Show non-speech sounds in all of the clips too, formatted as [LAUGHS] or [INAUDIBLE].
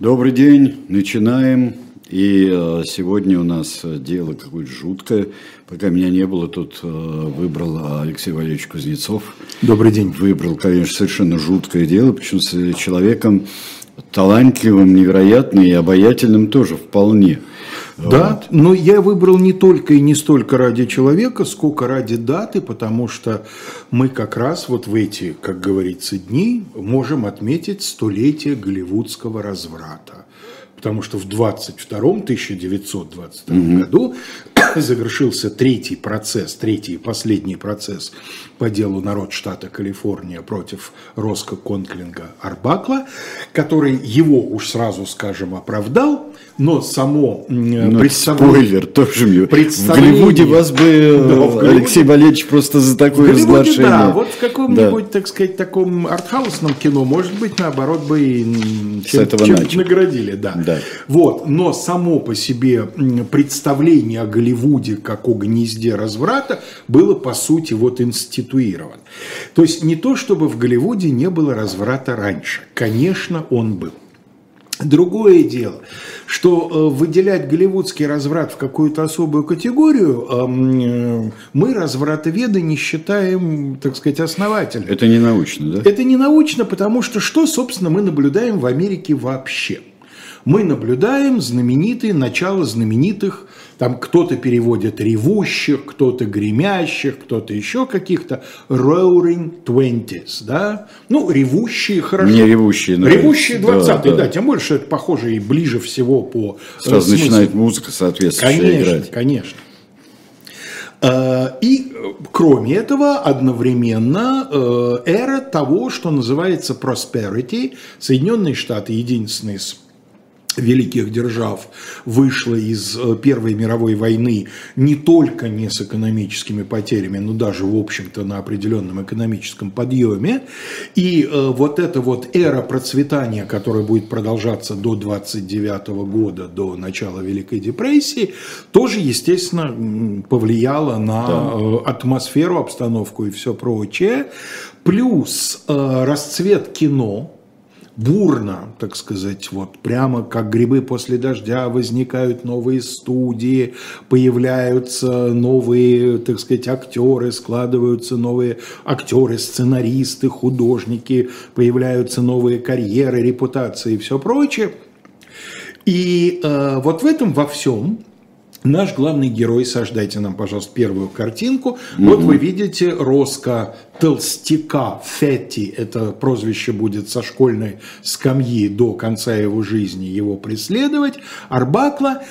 Добрый день, начинаем. И э, сегодня у нас дело какое-то жуткое. Пока меня не было, тут э, выбрал Алексей Валерьевич Кузнецов. Добрый день. Выбрал, конечно, совершенно жуткое дело, причем с человеком талантливым, невероятным и обаятельным тоже вполне. Да, вот. но я выбрал не только и не столько ради человека, сколько ради даты, потому что мы как раз вот в эти, как говорится, дни можем отметить столетие голливудского разврата. Потому что в 22 1922 угу. году [COUGHS] завершился третий процесс, третий и последний процесс по делу народ штата Калифорния против Роско Конклинга Арбакла, который его, уж сразу скажем, оправдал, но само ну, представление... Спойлер, тоже мне. Представление... В Голливуде вас бы да, Голливуде... Алексей Валерьевич просто за такое разглашение. Да, вот в каком-нибудь, да. так сказать, таком артхаусном кино, может быть, наоборот бы и чем, чем наградили. Да. Да. Вот, но само по себе представление о Голливуде как о гнезде разврата было, по сути, вот институировано. То есть не то, чтобы в Голливуде не было разврата раньше. Конечно, он был. Другое дело, что э, выделять голливудский разврат в какую-то особую категорию э, мы, развратоведы, не считаем, так сказать, основательным. Это не научно, да? Это не научно, потому что что, собственно, мы наблюдаем в Америке вообще? Мы наблюдаем знаменитые, начало знаменитых там кто-то переводит ревущих, кто-то гремящих, кто-то еще каких-то roaring twenties, да? Ну, ревущие хорошо. Не ревущие, но... Ревущие 20 да, да. да, тем больше это похоже и ближе всего по э, Сразу смыслу. начинает музыка соответствующая конечно, играть. Конечно, конечно. И кроме этого, одновременно э, эра того, что называется prosperity, Соединенные Штаты единственные великих держав вышла из э, Первой мировой войны не только не с экономическими потерями, но даже, в общем-то, на определенном экономическом подъеме. И э, вот эта вот эра процветания, которая будет продолжаться до 29 года, до начала Великой депрессии, тоже, естественно, повлияла на да. Э, атмосферу, обстановку и все прочее. Плюс расцвет кино, бурно, так сказать, вот прямо как грибы после дождя возникают новые студии, появляются новые, так сказать, актеры, складываются новые актеры, сценаристы, художники, появляются новые карьеры, репутации и все прочее. И э, вот в этом во всем Наш главный герой, сождайте нам, пожалуйста, первую картинку. Mm-hmm. Вот вы видите Роско Толстяка Фетти, это прозвище будет со школьной скамьи до конца его жизни его преследовать. Арбакла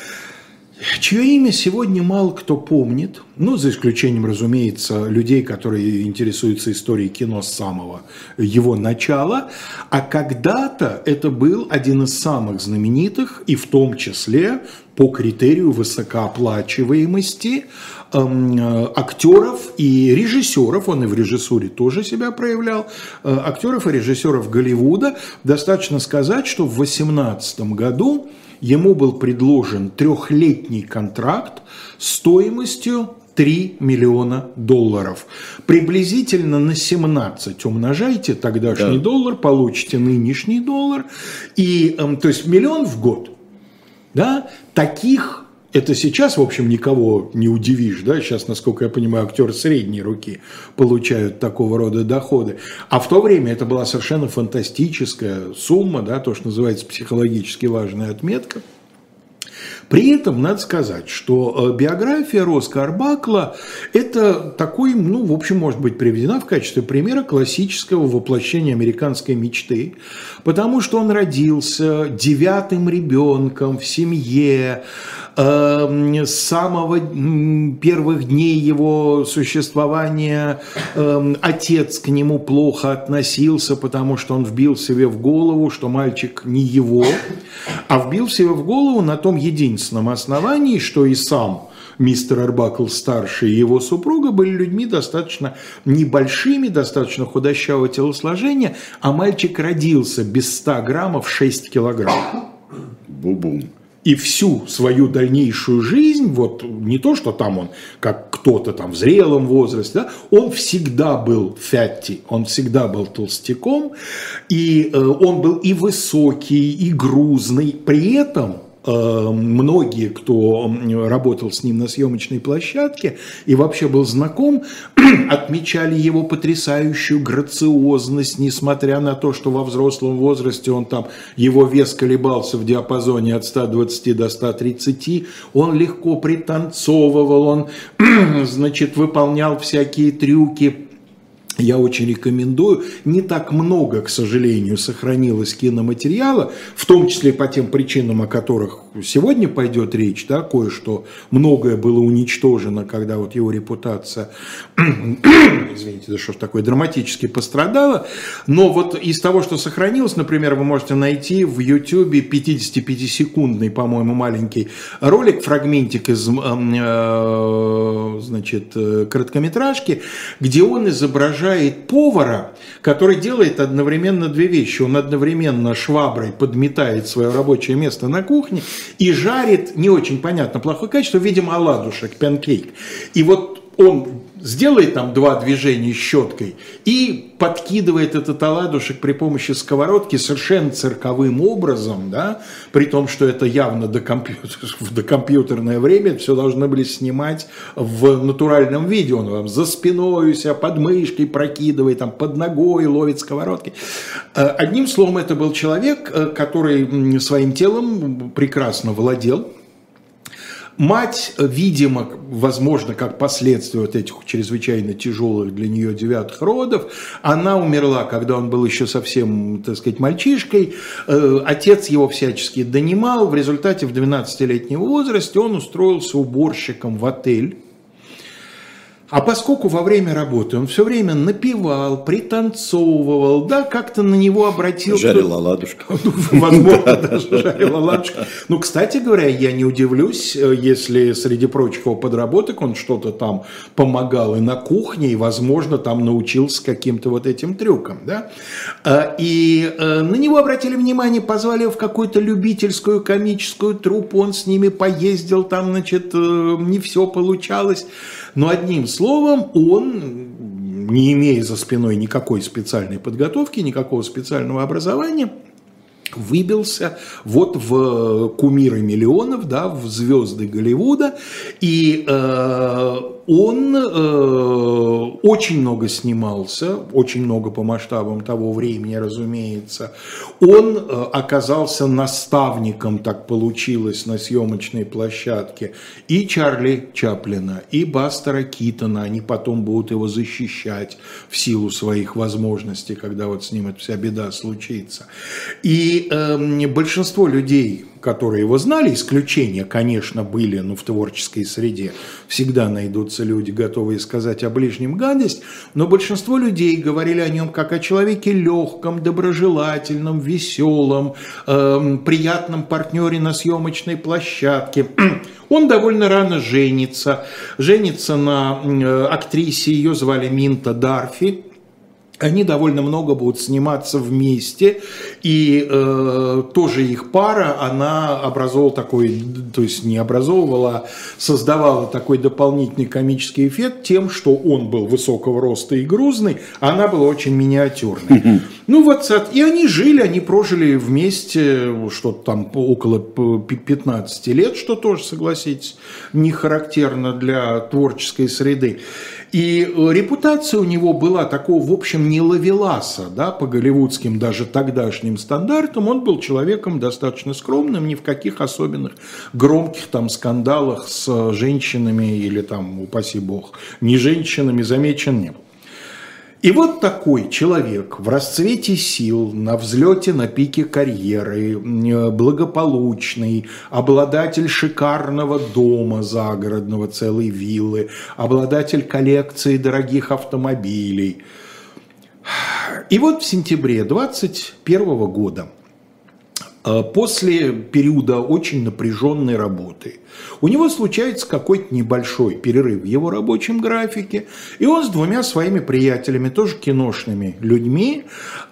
чье имя сегодня мало кто помнит, ну, за исключением, разумеется, людей, которые интересуются историей кино с самого его начала, а когда-то это был один из самых знаменитых, и в том числе по критерию высокооплачиваемости актеров и режиссеров, он и в режиссуре тоже себя проявлял, э, актеров и режиссеров Голливуда. Достаточно сказать, что в 2018 году ему был предложен трехлетний контракт стоимостью 3 миллиона долларов. Приблизительно на 17 умножайте тогдашний да. доллар, получите нынешний доллар. И, эм, то есть миллион в год. Да? Таких это сейчас, в общем, никого не удивишь, да, сейчас, насколько я понимаю, актеры средней руки получают такого рода доходы. А в то время это была совершенно фантастическая сумма, да, то, что называется психологически важная отметка – при этом надо сказать, что э, биография Роско Арбакла – это такой, ну, в общем, может быть приведена в качестве примера классического воплощения американской мечты, потому что он родился девятым ребенком в семье, э, с самого первых дней его существования э, отец к нему плохо относился, потому что он вбил себе в голову, что мальчик не его, а вбил себе в голову на том единственном основании, что и сам мистер Арбакл старший и его супруга были людьми достаточно небольшими, достаточно худощавого телосложения, а мальчик родился без 100 граммов 6 килограмм. Бу-бум. И всю свою дальнейшую жизнь, вот не то, что там он, как кто-то там в зрелом возрасте, да, он всегда был фятти, он всегда был толстяком, и э, он был и высокий, и грузный, при этом многие, кто работал с ним на съемочной площадке и вообще был знаком, [CLEARS THROAT] отмечали его потрясающую грациозность, несмотря на то, что во взрослом возрасте он там, его вес колебался в диапазоне от 120 до 130, он легко пританцовывал, он, [CLEARS THROAT] значит, выполнял всякие трюки, я очень рекомендую. Не так много, к сожалению, сохранилось киноматериала, в том числе по тем причинам, о которых сегодня пойдет речь, да, кое-что, многое было уничтожено, когда вот его репутация, [CLEARS THROAT] извините, да что ж такое, драматически пострадала, но вот из того, что сохранилось, например, вы можете найти в YouTube 55-секундный, по-моему, маленький ролик, фрагментик из, э, значит, э, короткометражки, где он изображает повара, который делает одновременно две вещи. Он одновременно шваброй подметает свое рабочее место на кухне и жарит, не очень понятно, плохое качество, видимо, оладушек, панкейк. И вот он сделает там два движения щеткой и подкидывает этот оладушек при помощи сковородки совершенно цирковым образом, да, при том, что это явно до компьютер, [LAUGHS] в докомпьютерное время все должны были снимать в натуральном виде. Он вам за спиной у себя под мышкой прокидывает, там под ногой ловит сковородки. Э, одним словом, это был человек, э, который своим телом прекрасно владел, Мать, видимо, возможно, как последствие вот этих чрезвычайно тяжелых для нее девятых родов, она умерла, когда он был еще совсем, так сказать, мальчишкой. Э, отец его всячески донимал. В результате в 12-летнем возрасте он устроился уборщиком в отель а поскольку во время работы он все время напевал, пританцовывал, да, как-то на него обратил... Жарил оладушка. [LAUGHS] Ну, возможно, [LAUGHS] даже жарил оладушка. Ну, кстати говоря, я не удивлюсь, э, если среди прочих его подработок он что-то там помогал и на кухне, и, возможно, там научился каким-то вот этим трюкам, да. А, и э, на него обратили внимание, позвали его в какую-то любительскую комическую труппу, он с ними поездил, там, значит, э, не все получалось. Но одним словом, он, не имея за спиной никакой специальной подготовки, никакого специального образования, выбился вот в кумиры миллионов, да, в звезды Голливуда, и э, он э, очень много снимался, очень много по масштабам того времени, разумеется. Он э, оказался наставником, так получилось, на съемочной площадке и Чарли Чаплина, и Бастера Китона. Они потом будут его защищать в силу своих возможностей, когда вот с ним эта вся беда случится. И э, большинство людей, которые его знали, исключения, конечно, были, но в творческой среде всегда найдутся люди, готовые сказать о ближнем гадость, но большинство людей говорили о нем как о человеке легком, доброжелательном, веселом, э, приятном партнере на съемочной площадке. [CLEARS THROAT] Он довольно рано женится, женится на э, актрисе, ее звали Минта Дарфи, они довольно много будут сниматься вместе, и э, тоже их пара, она образовывала такой, то есть не образовывала, а создавала такой дополнительный комический эффект тем, что он был высокого роста и грузный, а она была очень миниатюрной. Ну вот, и они жили, они прожили вместе что-то там около 15 лет, что тоже, согласитесь, не характерно для творческой среды. И э, репутация у него была такого, в общем, не лавеласа, да, по голливудским даже тогдашним стандартам. Он был человеком достаточно скромным, ни в каких особенных громких там скандалах с женщинами или там, упаси бог, не женщинами замечен не был. И вот такой человек в расцвете сил, на взлете, на пике карьеры, благополучный, обладатель шикарного дома загородного, целой виллы, обладатель коллекции дорогих автомобилей. И вот в сентябре 21 года э, после периода очень напряженной работы, у него случается какой-то небольшой перерыв в его рабочем графике, и он с двумя своими приятелями, тоже киношными людьми,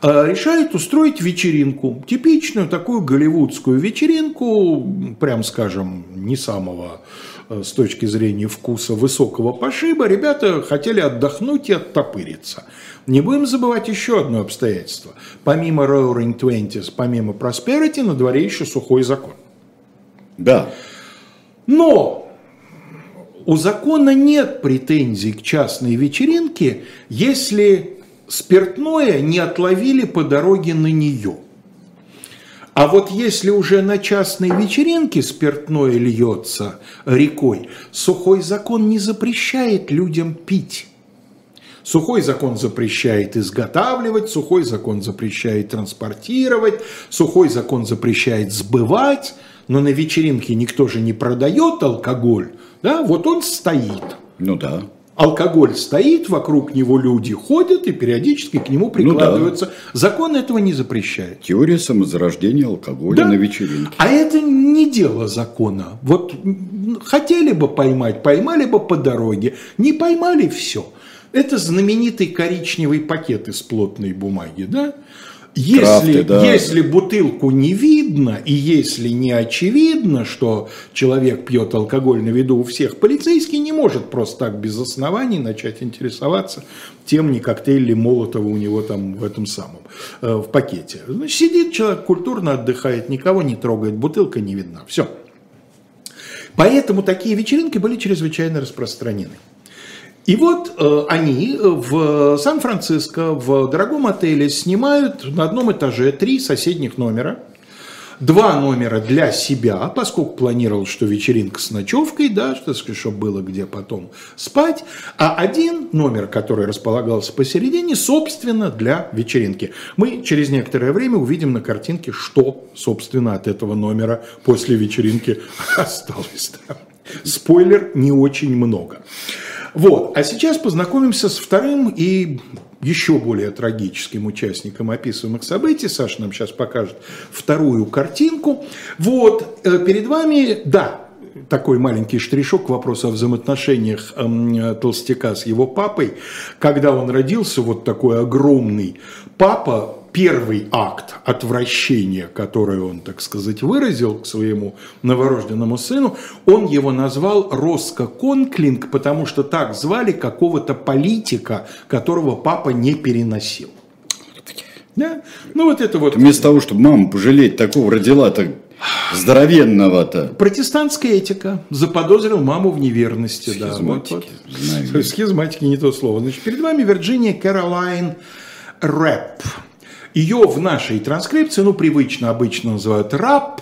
э, решает устроить вечеринку, типичную такую голливудскую вечеринку, прям скажем, не самого Э, с точки зрения вкуса высокого пошиба, ребята хотели отдохнуть и оттопыриться. Не будем забывать еще одно обстоятельство. Помимо Roaring Twenties, помимо Prosperity, на дворе еще сухой закон. Да. Но у закона нет претензий к частной вечеринке, если спиртное не отловили по дороге на нее – а вот если уже на частной вечеринке спиртное льется рекой, сухой закон не запрещает людям пить. Сухой закон запрещает изготавливать, сухой закон запрещает транспортировать, сухой закон запрещает сбывать, но на вечеринке никто же не продает алкоголь, да, вот он стоит. Ну да. Алкоголь стоит, вокруг него люди ходят и периодически к нему прикладываются. Ну, да. Закон этого не запрещает. Теория самозарождения алкоголя да. на вечеринке. А это не дело закона. Вот хотели бы поймать, поймали бы по дороге. Не поймали, все. Это знаменитый коричневый пакет из плотной бумаги, да? Если, Крафты, да. если бутылку не видно, и если не очевидно, что человек пьет алкоголь на виду у всех, полицейский не может просто так без оснований начать интересоваться тем, не коктейль ли Молотова у него там в этом самом, э, в пакете. Значит, сидит человек, культурно отдыхает, никого не трогает, бутылка не видна. Все. Поэтому такие вечеринки были чрезвычайно распространены. И вот э, они в Сан-Франциско в дорогом отеле снимают на одном этаже три соседних номера. Два номера для себя, поскольку планировал, что вечеринка с ночевкой, да, что, чтобы было где потом спать. А один номер, который располагался посередине, собственно, для вечеринки. Мы через некоторое время увидим на картинке, что, собственно, от этого номера после вечеринки [LAUGHS] осталось. Спойлер, не очень много. Вот. А сейчас познакомимся с вторым и еще более трагическим участником описываемых событий. Саша нам сейчас покажет вторую картинку. Вот, э, перед вами, да, такой маленький штришок к вопросу о взаимоотношениях э, толстяка с его папой. Когда он родился, вот такой огромный папа, первый акт отвращения, который он, так сказать, выразил к своему новорожденному сыну, он его назвал Роско Конклинг, потому что так звали какого-то политика, которого папа не переносил. Да? Ну вот это вот. Вместо того, чтобы маму пожалеть, такого родила так здоровенного-то. Протестантская этика. Заподозрил маму в неверности. Схизматики. Да, вот, вот. Схизматики не то слово. Значит, перед вами Вирджиния Кэролайн Рэп. Ее в нашей транскрипции, ну, привычно обычно называют рап,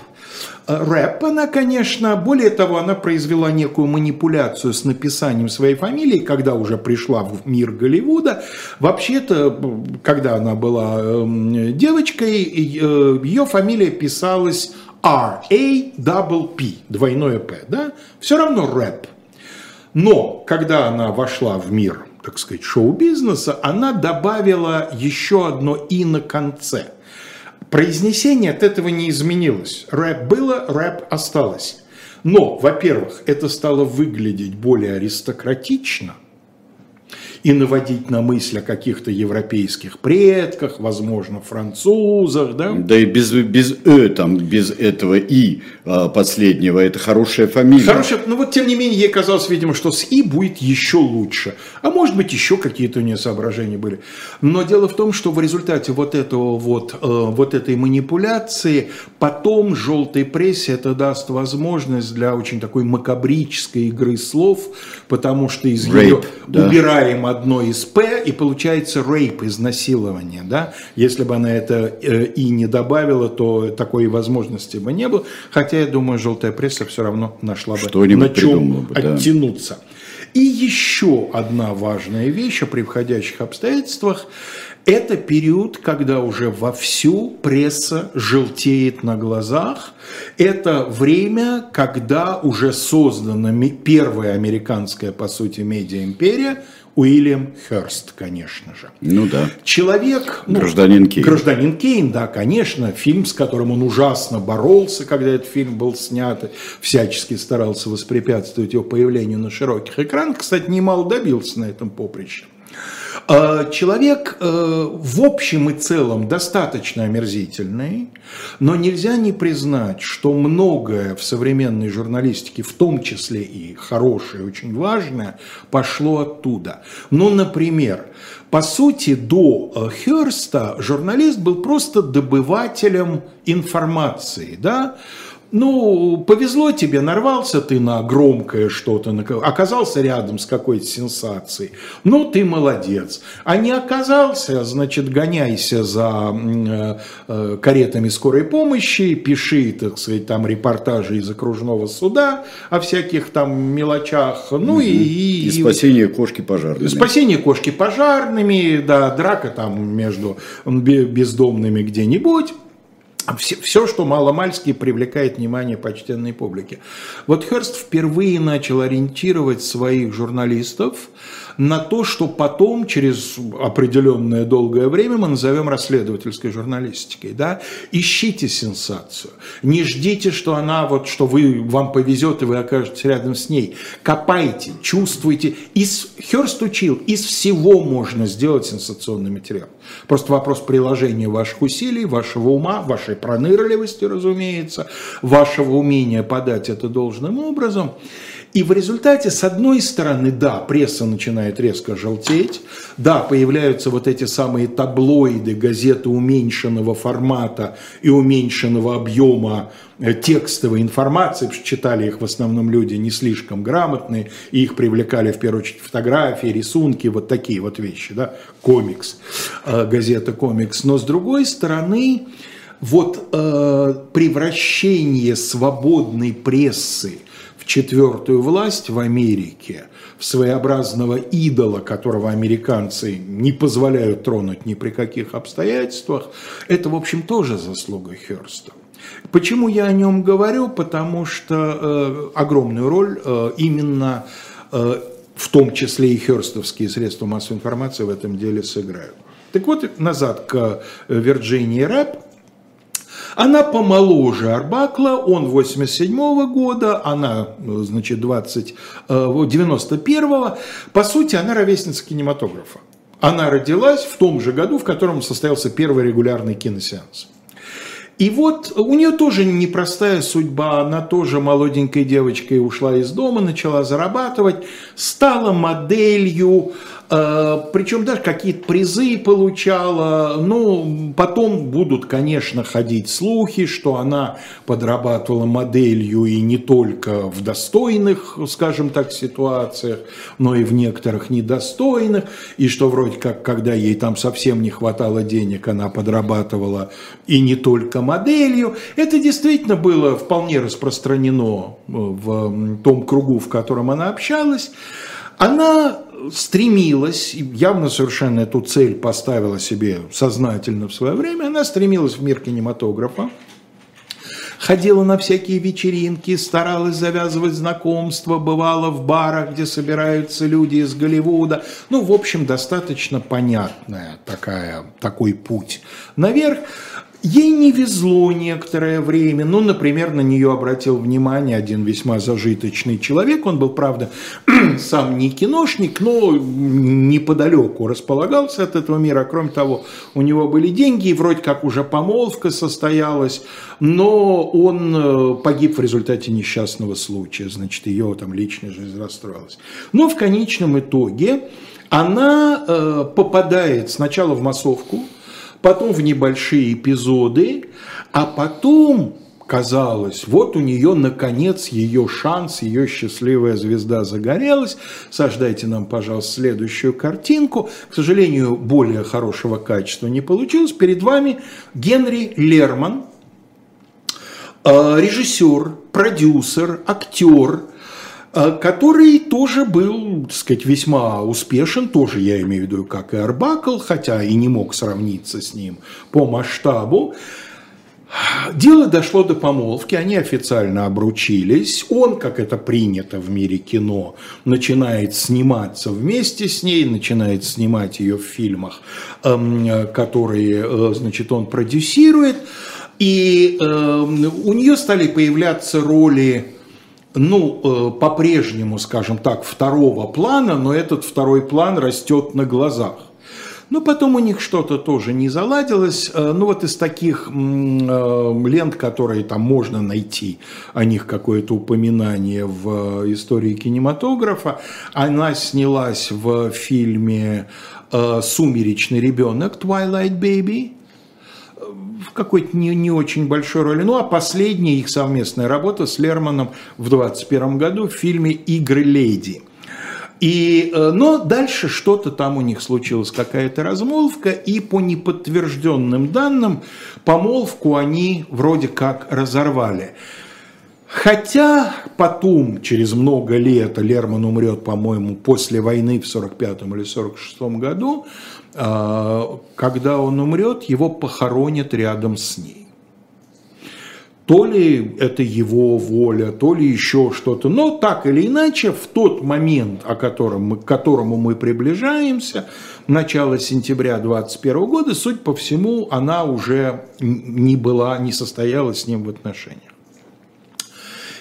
рэп, она, конечно, более того, она произвела некую манипуляцию с написанием своей фамилии, когда уже пришла в мир Голливуда. Вообще-то, когда она была эм, девочкой, э, ее фамилия писалась R-A-P, двойное П, да? Все равно рэп. Но, когда она вошла в мир так сказать, шоу-бизнеса, она добавила еще одно «и» на конце. Произнесение от этого не изменилось. Рэп было, рэп осталось. Но, во-первых, это стало выглядеть более аристократично – и наводить на мысль о каких-то европейских предках, возможно, французах, да? Да и без, без «э», там, без этого «и» а, последнего, это хорошая фамилия. Хорошая, но вот тем не менее ей казалось, видимо, что с «и» будет еще лучше. А может быть, еще какие-то у нее соображения были. Но дело в том, что в результате вот этого вот, э, вот этой манипуляции потом желтой прессе это даст возможность для очень такой макабрической игры слов, потому что из Rape, ее да. убираем одно из П, и получается рейп, изнасилование. Да? Если бы она это э, и не добавила, то такой возможности бы не было. Хотя, я думаю, желтая пресса все равно нашла бы на чем бы, оттянуться. Да. И еще одна важная вещь о превходящих обстоятельствах – это период, когда уже вовсю пресса желтеет на глазах. Это время, когда уже создана первая американская, по сути, медиа-империя – Уильям Херст, конечно же. Ну да. Человек... Ну, гражданин Кейн. Гражданин Кейн, да, конечно. Фильм, с которым он ужасно боролся, когда этот фильм был снят. Всячески старался воспрепятствовать его появлению на широких экранах. Кстати, немало добился на этом поприще. А, человек э, в общем и целом достаточно омерзительный, но нельзя не признать, что многое в современной журналистике, в том числе и хорошее, очень важное, пошло оттуда. Ну, например, по сути, до э, Херста журналист был просто добывателем информации, да, ну, повезло тебе, нарвался ты на громкое что-то, оказался рядом с какой-то сенсацией. Ну, ты молодец. А не оказался, значит, гоняйся за э, э, каретами скорой помощи, пиши, так сказать, там репортажи из окружного суда о всяких там мелочах. Ну угу. и, и, и спасение кошки пожарными. Спасение кошки пожарными, да, драка там между бездомными где-нибудь. Все, все, что маломальски привлекает внимание почтенной публики. Вот Херст впервые начал ориентировать своих журналистов на то, что потом, через определенное долгое время, мы назовем расследовательской журналистикой. Да? Ищите сенсацию. Не ждите, что она, вот, что вы, вам повезет, и вы окажетесь рядом с ней. Копайте, чувствуйте. Из, Херст учил, из всего можно сделать сенсационный материал. Просто вопрос приложения ваших усилий, вашего ума, вашей пронырливости, разумеется, вашего умения подать это должным образом. И в результате, с одной стороны, да, пресса начинает резко желтеть, да, появляются вот эти самые таблоиды, газеты уменьшенного формата и уменьшенного объема э, текстовой информации, потому что читали их в основном люди не слишком грамотные, и их привлекали в первую очередь фотографии, рисунки, вот такие вот вещи, да, комикс, э, газета комикс. Но с другой стороны, вот э, превращение свободной прессы четвертую власть в Америке, в своеобразного идола, которого американцы не позволяют тронуть ни при каких обстоятельствах, это, в общем, тоже заслуга Херста. Почему я о нем говорю? Потому что э, огромную роль э, именно э, в том числе и херстовские средства массовой информации в этом деле сыграют. Так вот, назад к э, Вирджинии Рэп. Она помоложе Арбакла, он 87 -го года, она, значит, 20, 91 -го. По сути, она ровесница кинематографа. Она родилась в том же году, в котором состоялся первый регулярный киносеанс. И вот у нее тоже непростая судьба, она тоже молоденькой девочкой ушла из дома, начала зарабатывать, стала моделью, Э, Причем даже какие-то призы получала. Ну, потом будут, конечно, ходить слухи, что она подрабатывала моделью и не только в достойных, скажем так, ситуациях, но и в некоторых недостойных. И что вроде как, когда ей там совсем не хватало денег, она подрабатывала и не только моделью. Это действительно было вполне распространено в том кругу, в котором она общалась. Она стремилась, явно совершенно эту цель поставила себе сознательно в свое время, она стремилась в мир кинематографа, ходила на всякие вечеринки, старалась завязывать знакомства, бывала в барах, где собираются люди из Голливуда. Ну, в общем, достаточно понятная такая, такой путь наверх. Ей не везло некоторое время. Ну, например, на нее обратил внимание один весьма зажиточный человек. Он был, правда, [CLEARS THROAT] сам не киношник, но неподалеку располагался от этого мира. Кроме того, у него были деньги, и вроде как уже помолвка состоялась, но он э, погиб в результате несчастного случая. Значит, ее там личная жизнь расстроилась. Но в конечном итоге она э, попадает сначала в массовку, потом в небольшие эпизоды, а потом казалось, вот у нее наконец ее шанс, ее счастливая звезда загорелась. Сождайте нам, пожалуйста, следующую картинку. К сожалению, более хорошего качества не получилось. Перед вами Генри Лерман, э, режиссер, продюсер, актер – который тоже был, так сказать, весьма успешен, тоже я имею в виду, как и Арбакл, хотя и не мог сравниться с ним по масштабу. Дело дошло до помолвки, они официально обручились. Он, как это принято в мире кино, начинает сниматься вместе с ней, начинает снимать ее в фильмах, эм, которые, э, значит, он продюсирует. И эм, у нее стали появляться роли ну, э, по-прежнему, скажем так, второго плана, но этот второй план растет на глазах. Но потом у них что-то тоже не заладилось. Э, ну вот из таких э, лент, которые там можно найти, о них какое-то упоминание в истории кинематографа, она снялась в фильме «Сумеречный ребенок» «Twilight Baby», в какой-то не, не очень большой роли. Ну, а последняя их совместная работа с Лерманом в 2021 году в фильме «Игры леди». И, э, но дальше что-то там у них случилось, какая-то размолвка, и по неподтвержденным данным помолвку они вроде как разорвали. Хотя потом, через много лет, Лерман умрет, по-моему, после войны в 45 или 46 году, когда он умрет, его похоронят рядом с ней то ли это его воля, то ли еще что-то. Но так или иначе, в тот момент, о котором мы, к которому мы приближаемся, начало сентября 2021 года, суть по всему, она уже не была, не состоялась с ним в отношениях.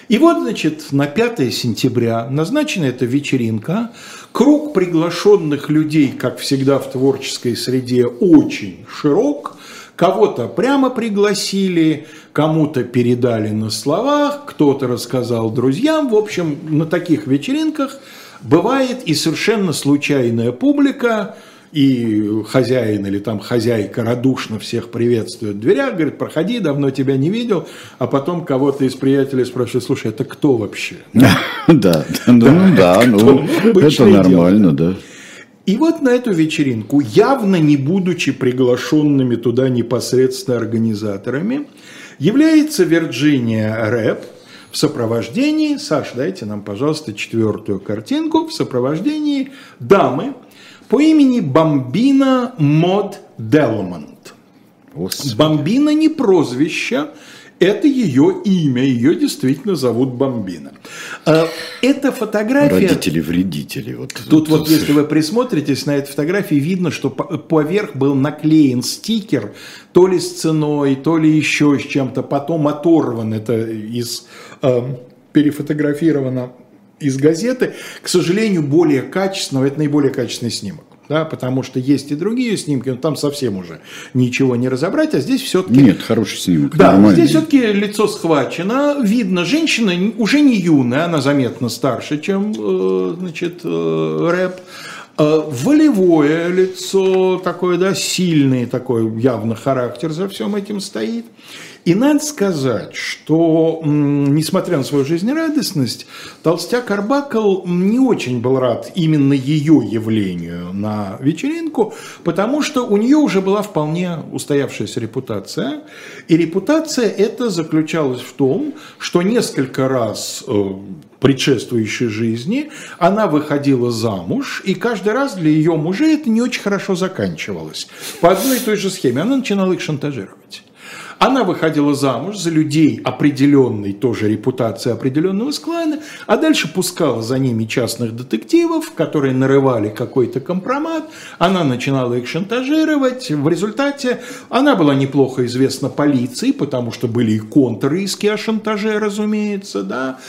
И вот, значит, на 5 сентября назначена эта вечеринка. Круг приглашенных людей, как всегда в творческой среде, очень широк. Кого-то прямо пригласили, кому-то передали на словах, кто-то рассказал друзьям. В общем, на таких вечеринках бывает и совершенно случайная публика, и хозяин или там хозяйка радушно всех приветствует в дверях, говорит, проходи, давно тебя не видел, а потом кого-то из приятелей спрашивает, слушай, это кто вообще? [LAUGHS] Да, ну да, ну это нормально, да. И вот на эту вечеринку, явно не будучи приглашенными туда непосредственно организаторами, является Вирджиния Рэп в сопровождении, Саш, дайте нам, пожалуйста, четвертую картинку, в сопровождении дамы по имени Бомбина Мод Делмонт. Бомбина не прозвище, это ее имя, ее действительно зовут Бомбина. А, эта фотография... Родители-вредители. Вот, тут вот, если вы присмотритесь на этой фотографии, видно, что поверх был наклеен стикер, то ли с ценой, то ли еще с чем-то, потом оторван это из... Э, перефотографировано из газеты, к сожалению, более качественного, это наиболее качественный снимок да, потому что есть и другие снимки, но там совсем уже ничего не разобрать, а здесь все-таки... Нет, хороший снимок, Да, нормальный. здесь все-таки лицо схвачено, видно, женщина уже не юная, она заметно старше, чем, э, значит, э, рэп, волевое лицо такое, да, сильный такой явно характер за всем этим стоит. И надо сказать, что, несмотря на свою жизнерадостность, Толстяк Арбакл не очень был рад именно ее явлению на вечеринку, потому что у нее уже была вполне устоявшаяся репутация. И репутация эта заключалась в том, что несколько раз э, предшествующей жизни она выходила замуж, и каждый раз для ее мужей это не очень хорошо заканчивалось. По одной и той же схеме она начинала их шантажировать. Она выходила замуж за людей определенной тоже репутации определенного склада, а дальше пускала за ними частных детективов, которые нарывали какой-то компромат. Она начинала их шантажировать. В результате она была неплохо известна полиции, потому что были и контрриски о шантаже, разумеется. Да?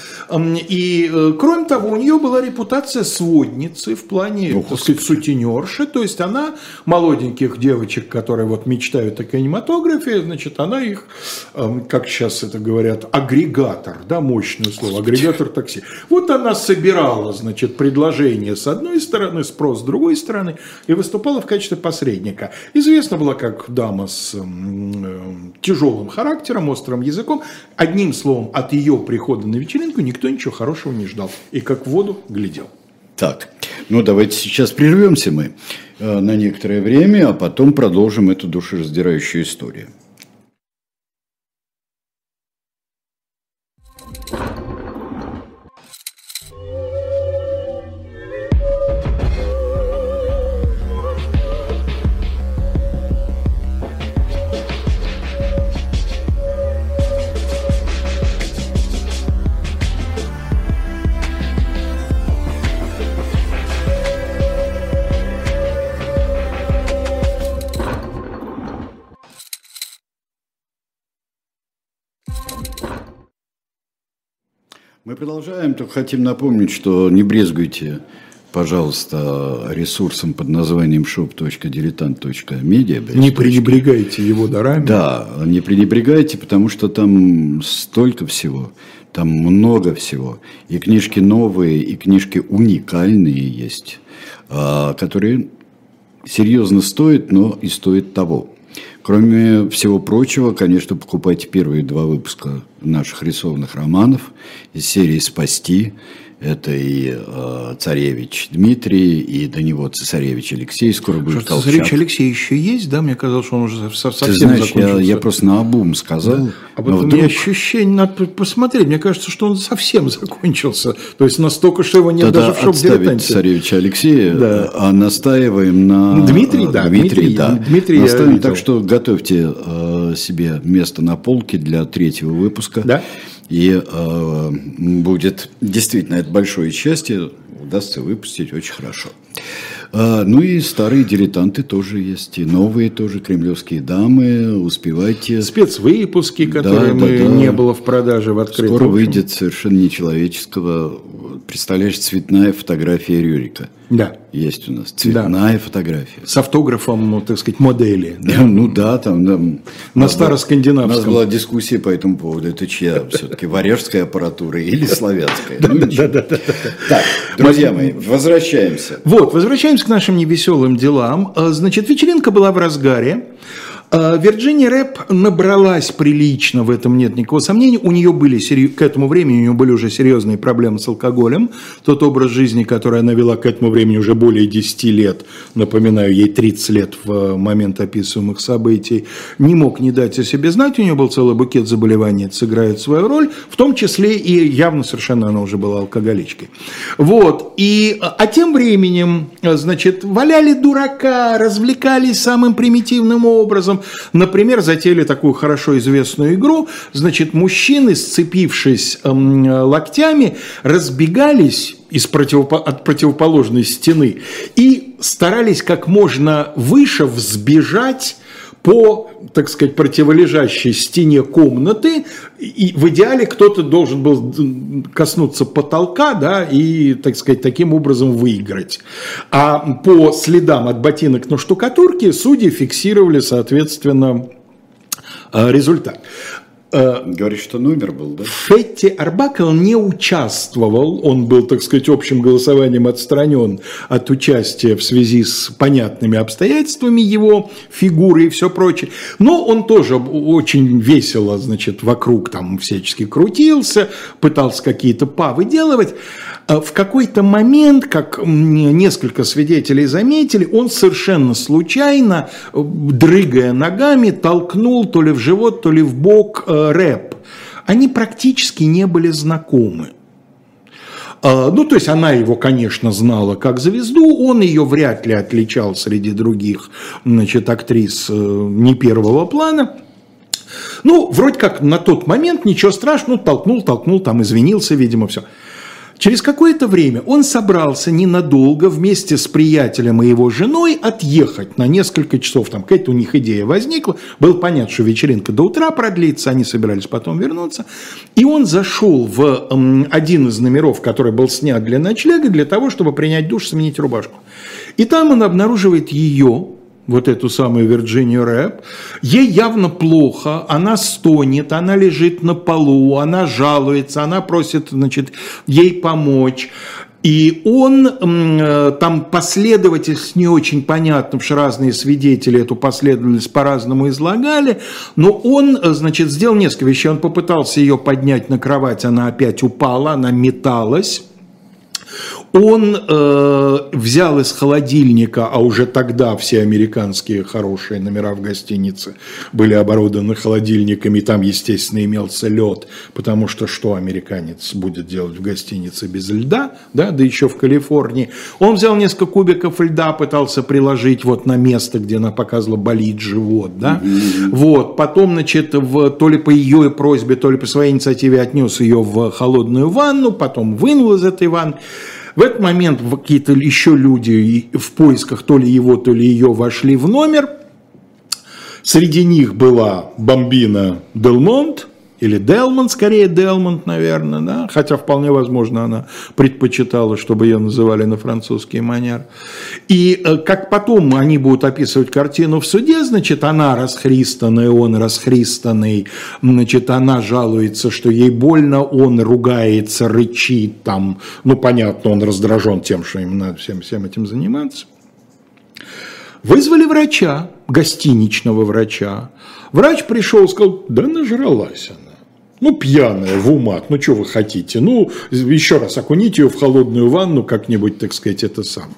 И, э, кроме того, у нее была репутация сводницы в плане, Ох, так сказать, сутенерши. То есть она молоденьких девочек, которые вот мечтают о кинематографе, значит, она их, эм, как сейчас это говорят, агрегатор, да, мощное слово, агрегатор такси. Вот она собирала, значит, предложение с одной стороны, спрос с другой стороны, и выступала в качестве посредника. Известна была как дама с эм, э, тяжелым характером, острым языком. Одним словом, от ее прихода на вечеринку никто ничего хорошего не ждал. И как в воду глядел. Так, ну давайте сейчас прервемся мы э, на некоторое время, а потом продолжим эту душераздирающую историю. Продолжаем, только хотим напомнить, что не брезгуйте, пожалуйста, ресурсом под названием shop.diletant.media. Не пренебрегайте его дарами. Да, не пренебрегайте, потому что там столько всего, там много всего. И книжки новые, и книжки уникальные есть, а, которые серьезно стоят, но и стоят того. Кроме всего прочего, конечно, покупайте первые два выпуска наших рисованных романов из серии «Спасти», это и э, царевич Дмитрий, и до него цесаревич Алексей скоро будет Что, Цесаревич Алексей еще есть, да? Мне казалось, что он уже совсем Ты знаешь, закончился. Я, я просто на обум сказал. Да. А вот у меня ощущение, надо посмотреть, мне кажется, что он совсем [LAUGHS] закончился. То есть настолько, что его нет Тогда даже в шоп отставить цесаревича Алексея, да. а настаиваем на... Дмитрий, да. Дмитрий, да. Дмитрий Наставим, так что готовьте э, себе место на полке для третьего выпуска. Да. И э, будет действительно это большое счастье, удастся выпустить очень хорошо. А, ну и старые дилетанты тоже есть, и новые тоже, кремлевские дамы, успевайте. Спецвыпуски, которые да, мы да, да. не было в продаже в открытом. Скоро выйдет совершенно нечеловеческого, представляешь, цветная фотография Рюрика. Да. Есть у нас цветная да. фотография. С автографом, ну, так сказать, модели. Да? [LAUGHS] Ну да, там... там На староскандинавском. У нас была дискуссия по этому поводу. Это чья [LAUGHS] все-таки, варяжская аппаратура или славянская? Да, да, да. Так, друзья мои, возвращаемся. Вот, возвращаемся к нашим невеселым делам. А, значит, вечеринка была в разгаре. А, Вирджиния Рэп набралась прилично, в этом нет никакого сомнения. У нее были, к этому времени у нее были уже серьезные проблемы с алкоголем. Тот образ жизни, который она вела к этому времени уже более 10 лет, напоминаю, ей 30 лет в момент описываемых событий, не мог не дать о себе знать. У нее был целый букет заболеваний, это сыграет свою роль, в том числе и явно совершенно она уже была алкоголичкой. Вот. И, а тем временем, значит, валяли дурака, развлекались самым примитивным образом, образом. Например, затеяли такую хорошо известную игру. Значит, мужчины, сцепившись эм, локтями, разбегались из противопо- от противоположной стены и старались как можно выше взбежать по, так сказать, противолежащей стене комнаты, и в идеале кто-то должен был коснуться потолка, да, и, так сказать, таким образом выиграть. А по следам от ботинок на штукатурке судьи фиксировали, соответственно, э, результат. Э, Говорит, что номер был, да? Фетти Арбакл не участвовал, он был, так сказать, общим голосованием отстранен от участия в связи с понятными обстоятельствами его фигуры и все прочее, но он тоже очень весело, значит, вокруг там всячески крутился, пытался какие-то павы делать. А в какой-то момент, как несколько свидетелей заметили, он совершенно случайно, дрыгая ногами, толкнул то ли в живот, то ли в бок э, рэп. Они практически не были знакомы. А, ну, то есть она его, конечно, знала как звезду, он ее вряд ли отличал среди других значит, актрис э, не первого плана. Ну, вроде как на тот момент ничего страшного, толкнул, толкнул, там извинился, видимо, все. Через какое-то время он собрался ненадолго вместе с приятелем и его женой отъехать на несколько часов. Там какая-то у них идея возникла. Было понятно, что вечеринка до утра продлится, они собирались потом вернуться. И он зашел в один из номеров, который был снят для ночлега, для того, чтобы принять душ, сменить рубашку. И там он обнаруживает ее, вот эту самую Вирджинию Рэп, ей явно плохо, она стонет, она лежит на полу, она жалуется, она просит, значит, ей помочь. И он, э, там последовательность не очень понятно, потому что разные свидетели эту последовательность по-разному излагали, но он, э, значит, сделал несколько вещей. Он попытался ее поднять на кровать, она опять упала, она металась он э, взял из холодильника, а уже тогда все американские хорошие номера в гостинице были оборудованы холодильниками, там, естественно, имелся лед, потому что что американец будет делать в гостинице без льда, да, да еще в Калифорнии. Он взял несколько кубиков льда, пытался приложить вот на место, где она показывала болит живот, да, mm-hmm. вот, потом, значит, в, то ли по ее просьбе, то ли по своей инициативе отнес ее в холодную ванну, потом вынул из этой ванны. В этот момент какие-то еще люди в поисках то ли его, то ли ее вошли в номер. Среди них была Бомбина Делмонт, или Делмонт, скорее Делмонт, наверное, да, хотя вполне возможно она предпочитала, чтобы ее называли на французский манер. И э, как потом они будут описывать картину в суде, значит, она расхристанная, он расхристанный, значит, она жалуется, что ей больно, он ругается, рычит там, ну, понятно, он раздражен тем, что им надо всем, всем этим заниматься. Вызвали врача, гостиничного врача. Врач пришел сказал, да нажралась она. Ну, пьяная в умат, ну, что вы хотите? Ну, еще раз окуните ее в холодную ванну, как-нибудь, так сказать, это сам.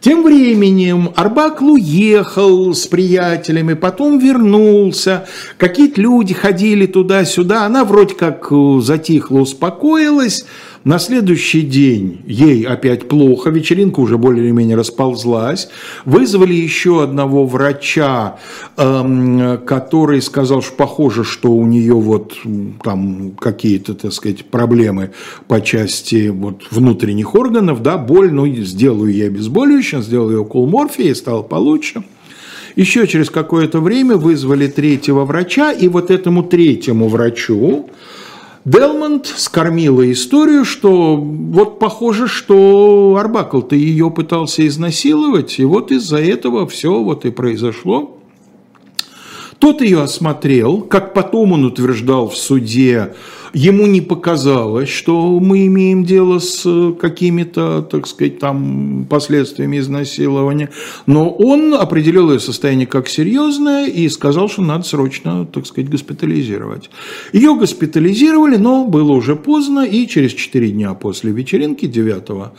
Тем временем Арбакл уехал с приятелями, потом вернулся, какие-то люди ходили туда-сюда, она вроде как э, затихла, успокоилась, на следующий день ей опять плохо, вечеринка уже более-менее расползлась. Вызвали еще одного врача, эм, который сказал, что похоже, что у нее вот там какие-то, так сказать, проблемы по части вот внутренних органов, да, боль, ну, сделаю я обезболивающее, сделаю ей укол морфия, стало получше. Еще через какое-то время вызвали третьего врача, и вот этому третьему врачу Делмонт скормила историю, что вот похоже, что Арбакл-то ее пытался изнасиловать, и вот из-за этого все вот и произошло. Тот ее осмотрел, как потом он утверждал в суде, ему не показалось, что мы имеем дело с э, какими-то, так сказать, там последствиями изнасилования, но он определил ее состояние как серьезное и сказал, что надо срочно, так сказать, госпитализировать. Ее госпитализировали, но было уже поздно, и через 4 дня после вечеринки, 9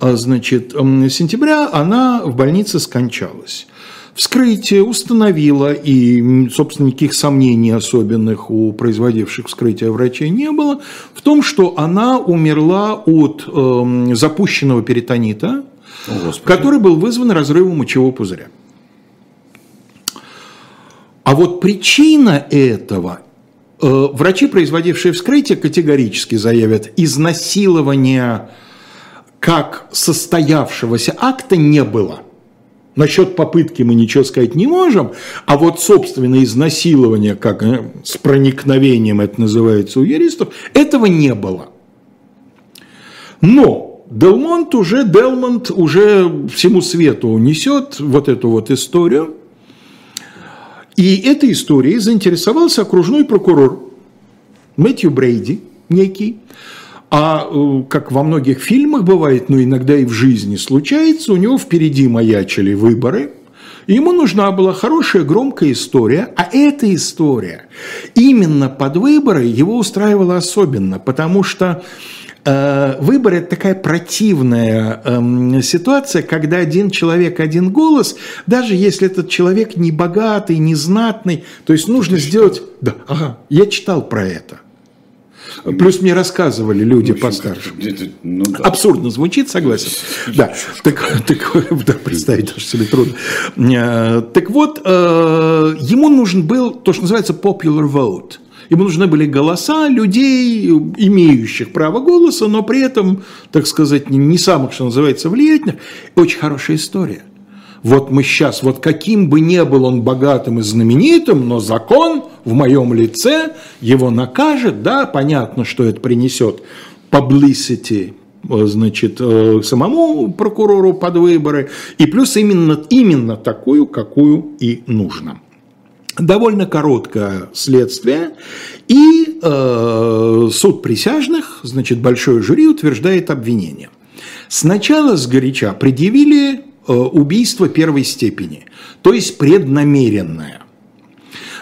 а, значит, сентября, она в больнице скончалась. Вскрытие установило, и, собственно, никаких сомнений особенных у производивших вскрытие врачей не было, в том, что она умерла от э, запущенного перитонита, О, который был вызван разрывом мочевого пузыря. А вот причина этого э, врачи, производившие вскрытие, категорически заявят, изнасилования как состоявшегося акта не было – Насчет попытки мы ничего сказать не можем, а вот собственное изнасилование, как э, с проникновением это называется у юристов, этого не было. Но Делмонт уже, Делмонт уже всему свету несет вот эту вот историю. И этой историей заинтересовался окружной прокурор Мэтью Брейди, некий, а э, как во многих фильмах бывает, но иногда и в жизни случается, у него впереди маячили выборы, ему нужна была хорошая громкая история, а эта история именно под выборы его устраивала особенно, потому что э, выбор это такая противная э, ситуация, когда один человек, один голос, даже если этот человек не богатый, не знатный, то есть нужно Ты сделать... Что? Да, ага, я читал про это. Плюс мне рассказывали люди постарше. Ну, да. Абсурдно звучит, согласен. Да, так, так [LAUGHS] да, представить даже себе трудно. Э, так вот, э, ему нужен был то, что называется popular vote. Ему нужны были голоса людей, имеющих право голоса, но при этом, так сказать, не самых, что называется, влиятельных. Очень хорошая история вот мы сейчас, вот каким бы ни был он богатым и знаменитым, но закон в моем лице его накажет, да, понятно, что это принесет publicity, значит, э, самому прокурору под выборы, и плюс именно, именно такую, какую и нужно. Довольно короткое следствие, и э, суд присяжных, значит, большое жюри утверждает обвинение. Сначала сгоряча предъявили Э, убийство первой степени, то есть преднамеренное.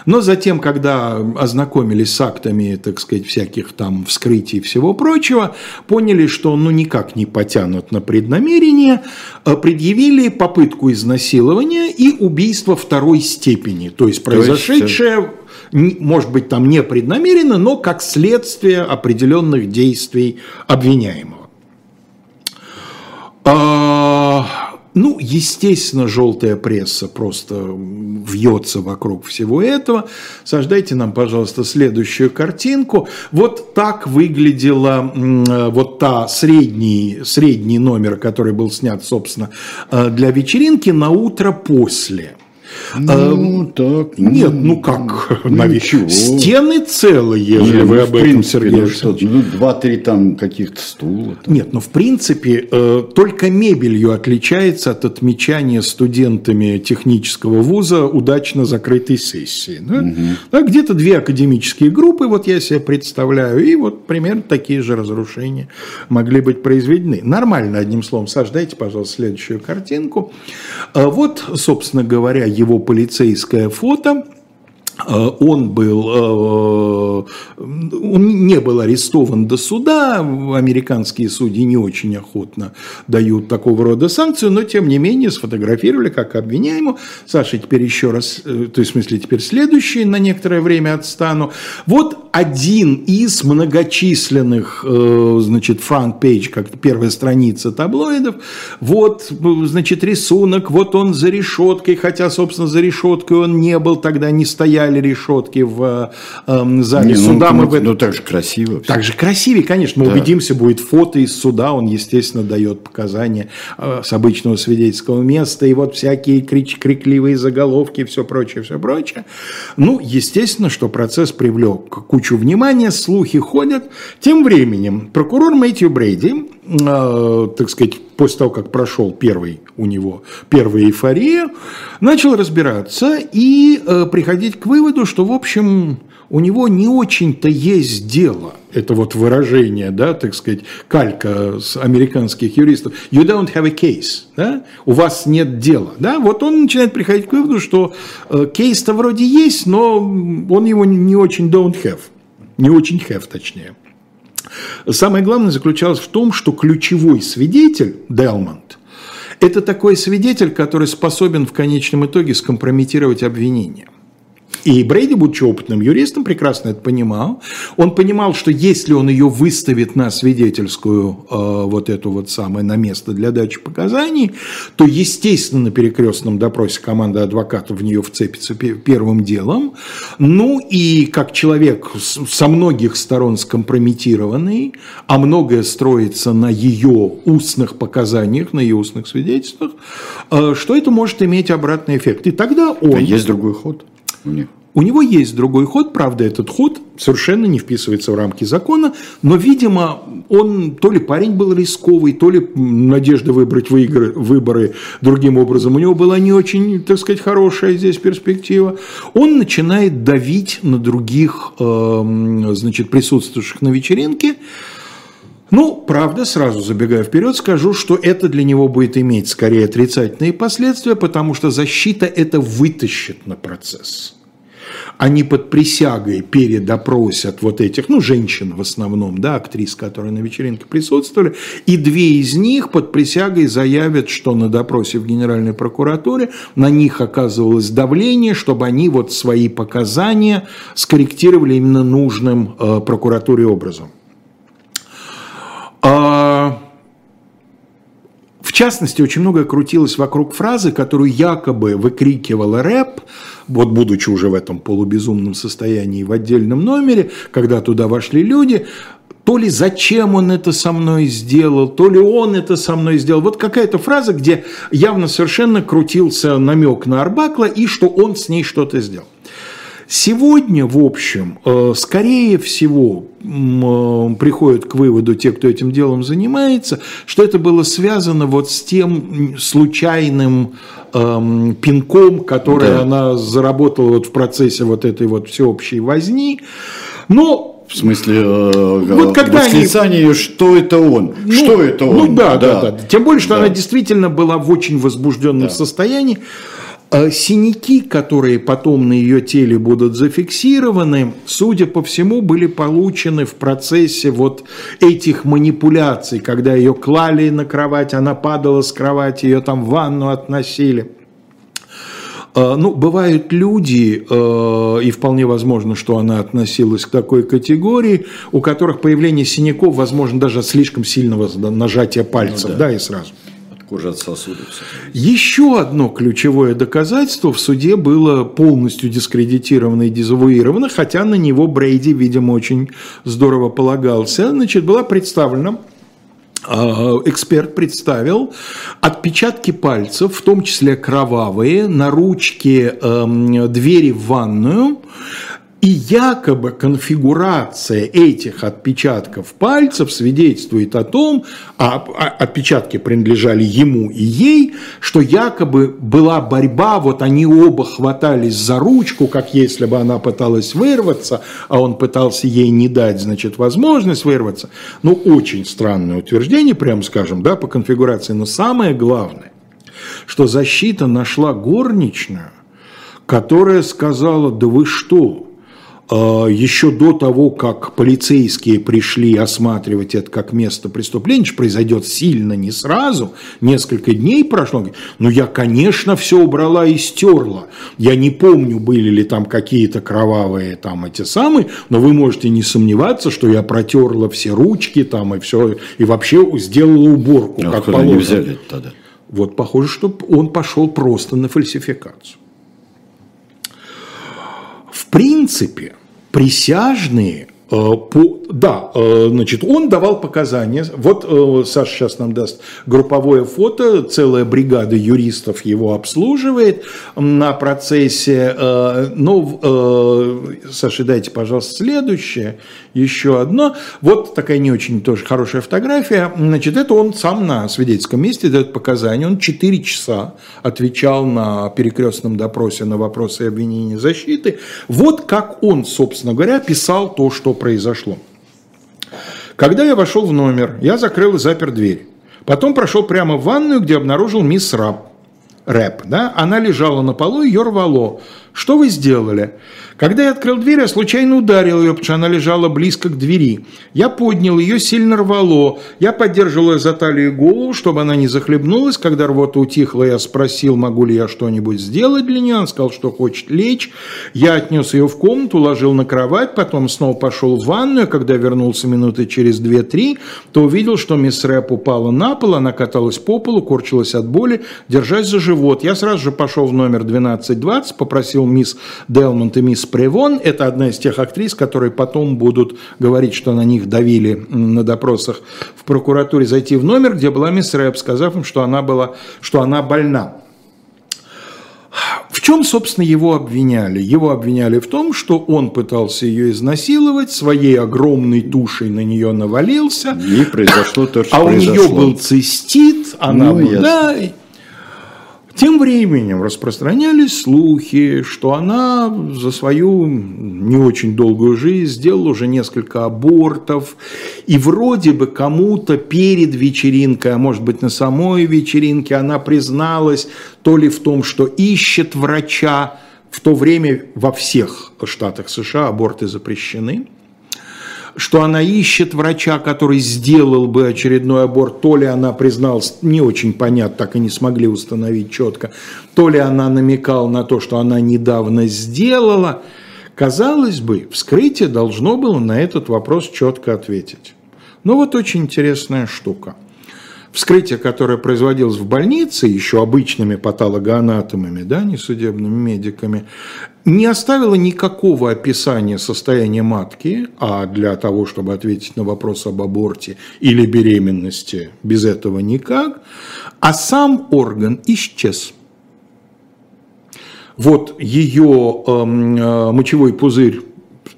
Но затем, когда ознакомились с актами, так сказать, всяких там вскрытий и всего прочего, поняли, что ну никак не потянут на преднамерение, э, предъявили попытку изнасилования и убийство второй степени, то есть произошедшее, может быть, там не преднамеренно, но как следствие определенных действий обвиняемого. Ну, естественно, желтая пресса просто вьется вокруг всего этого. Сождайте нам, пожалуйста, следующую картинку. Вот так выглядела вот та средний, средний номер, который был снят, собственно, э, для вечеринки на утро после. Ну, так. Нет, ну как? Ну, [LAUGHS] Наве- ничего. Стены целые, ежели Не, вы ну, об этом, принципе, Сергей ну, Александрович. ну, два-три там каких-то стула. там. Нет, ну в принципе э, только мебелью отличается от отмечания студентами технического вуза удачно закрытой сессии. да? Да, где-то две академические группы, вот я себе представляю, и вот примерно такие же разрушения могли быть произведены. Нормально, одним словом. Саш, дайте, пожалуйста, следующую картинку. А Вот, собственно говоря, его полицейское фото. Э, Он был, э, он не был арестован до суда, американские судьи не очень охотно дают такого рода санкцию, но тем не менее сфотографировали как обвиняемого. Саша, теперь еще раз, э, то есть в смысле теперь следующий на некоторое время отстану. Вот один из многочисленных, значит, front page, как первая страница таблоидов, вот, значит, рисунок, вот он за решеткой, хотя, собственно, за решеткой он не был, тогда не стояли решетки в э, зале Не, ну, суда. Мы ну, в этом- ну, так же красиво. всё. так же красивее, конечно. Мы Да. убедимся, будет фото из суда, он, естественно, дает показания э, с обычного свидетельского места, и вот всякие крич- крикливые заголовки, все прочее, все прочее. Ну, естественно, что процесс привлек кучу внимания, слухи ходят. Тем временем прокурор Мэтью Брейди, так сказать, после того, как прошел первый у него, первая эйфория, начал разбираться и э, приходить к выводу, что, в общем, у него не очень-то есть дело. Это вот выражение, да, так сказать, калька с американских юристов. You don't have a case, да? У вас нет дела, да? Вот он начинает приходить к выводу, что э, кейс-то вроде есть, но он его не очень don't have. Не очень have, точнее. Самое главное заключалось в том, что ключевой свидетель, Делмонт, это такой свидетель, который способен в конечном итоге скомпрометировать обвинение. И Брейди, будучи опытным юристом, прекрасно это понимал. Он понимал, что если он ее выставит на свидетельскую э, вот эту вот самое на место для дачи показаний, то, естественно, на перекрестном допросе команда адвокатов в нее вцепится пе- первым делом. Ну и как человек со многих сторон скомпрометированный, а многое строится на ее устных показаниях, на ее устных свидетельствах, э, что это может иметь обратный эффект. И тогда он... А есть другой ход них. У него есть другой ход, правда, этот ход совершенно не вписывается в рамки закона, но, видимо, он то ли парень был рисковый, то ли надежда выбрать выигры- выборы другим образом. У него была не очень, так сказать, хорошая здесь перспектива. Он начинает давить на других, эм, значит, присутствующих на вечеринке, ну, правда, сразу забегая вперед, скажу, что это для него будет иметь скорее отрицательные последствия, потому что защита это вытащит на процесс. Они под присягой передопросят вот этих, ну, женщин в основном, да, актрис, которые на вечеринке присутствовали, и две из них под присягой заявят, что на допросе в Генеральной прокуратуре на них оказывалось давление, чтобы они вот свои показания скорректировали именно нужным э, прокуратуре образом. В частности, очень многое крутилось вокруг фразы, которую якобы выкрикивала рэп, вот будучи уже в этом полубезумном состоянии в отдельном номере, когда туда вошли люди, то ли зачем он это со мной сделал, то ли он это со мной сделал. Вот какая-то фраза, где явно совершенно крутился намек на Арбакла и что он с ней что-то сделал. Сегодня, в общем, э, скорее всего, э, приходят к выводу те, кто этим делом занимается, что это было связано вот с тем случайным эм, пинком, который Да. она заработала вот в процессе вот этой вот всеобщей возни. Но В смысле, э, Вот когда они- восклицание её, что это он? ну, что это он? Ну да, да, да, Тем более, что Да. она действительно была в очень возбужденном Да. состоянии. Э, Синяки, которые потом на ее теле будут зафиксированы, судя по всему, были получены в процессе вот этих манипуляций, когда ее клали на кровать, она падала с кровати, ее там в ванну относили. Э, Ну, бывают люди, э, и вполне возможно, что она относилась к такой категории, у которых появление синяков, возможно, даже от слишком сильного нажатия пальцев, Ну да. да, и сразу. От кожи от сосудов. Еще одно ключевое доказательство в суде было полностью дискредитировано и дезавуировано, хотя на него Брейди, видимо, очень здорово полагался. Значит, была представлена а, эксперт представил отпечатки пальцев, в том числе кровавые, на ручке э, двери в ванную, и якобы конфигурация этих отпечатков пальцев свидетельствует о том, а, а отпечатки принадлежали ему и ей, что якобы была борьба, вот они оба хватались за ручку, как если бы она пыталась вырваться, а он пытался ей не дать, значит, возможность вырваться. Ну, очень странное утверждение, прямо скажем, да, по конфигурации. Но самое главное, что защита нашла горничную, которая сказала, да вы что, еще до того, как полицейские пришли осматривать это как место преступления, что произойдет сильно не сразу, несколько дней прошло, но я, конечно, все убрала и стерла. Я не помню, были ли там какие-то кровавые там эти самые, но вы можете не сомневаться, что я протерла все ручки там и все, и вообще сделала уборку, а как положено. взяли тогда? Вот похоже, что он пошел просто на фальсификацию. В принципе, присяжные по, да, э, значит, он давал показания. Вот э, Саша сейчас нам даст групповое фото, целая бригада юристов его обслуживает на процессе. Ну, Саша, дайте, пожалуйста, следующее еще одно. Вот такая не очень тоже хорошая фотография. Значит, это он сам на свидетельском месте дает показания. Он 4 часа отвечал на перекрестном допросе на вопросы обвинения защиты. Вот как он, собственно говоря, писал то, что произошло. Когда я вошел в номер, я закрыл и запер дверь. Потом прошел прямо в ванную, где обнаружил мисс Раб. Рэп, да? Она лежала на полу, ее рвало. Что вы сделали? Когда я открыл дверь, я случайно ударил ее, потому что она лежала близко к двери. Я поднял ее, сильно рвало. Я поддерживал ее за талию и голову, чтобы она не захлебнулась. Когда рвота утихла, я спросил, могу ли я что-нибудь сделать для нее. Он сказал, что хочет лечь. Я отнес ее в комнату, ложил на кровать, потом снова пошел в ванную. Когда вернулся минуты через 2-3, то увидел, что мисс Рэп упала на пол, она каталась по полу, корчилась от боли, держась за живот. Я сразу же пошел в номер 1220, попросил мисс Делмонт и мисс Превон – это одна из тех актрис, которые потом будут говорить, что на них давили на допросах в прокуратуре, зайти в номер, где была мисс Рэп, сказав им, что она, была, что она больна. В чем, собственно, его обвиняли? Его обвиняли в том, что он пытался ее изнасиловать, своей огромной тушей на нее навалился. И произошло то, что а произошло. у нее был цистит, она ну, была... Тем временем распространялись слухи, что она за свою не очень долгую жизнь сделала уже несколько абортов, и вроде бы кому-то перед вечеринкой, а может быть на самой вечеринке, она призналась то ли в том, что ищет врача, в то время во всех штатах США аборты запрещены – что она ищет врача, который сделал бы очередной аборт, то ли она призналась, не очень понятно, так и не смогли установить четко, то ли она намекала на то, что она недавно сделала. Казалось бы, вскрытие должно было на этот вопрос четко ответить. Но вот очень интересная штука – вскрытие, которое производилось в больнице, еще обычными патологоанатомами, да, не судебными медиками, не оставило никакого описания состояния матки, а для того, чтобы ответить на вопрос об аборте или беременности, без этого никак, а сам орган исчез. Вот ее эм, э, мочевой пузырь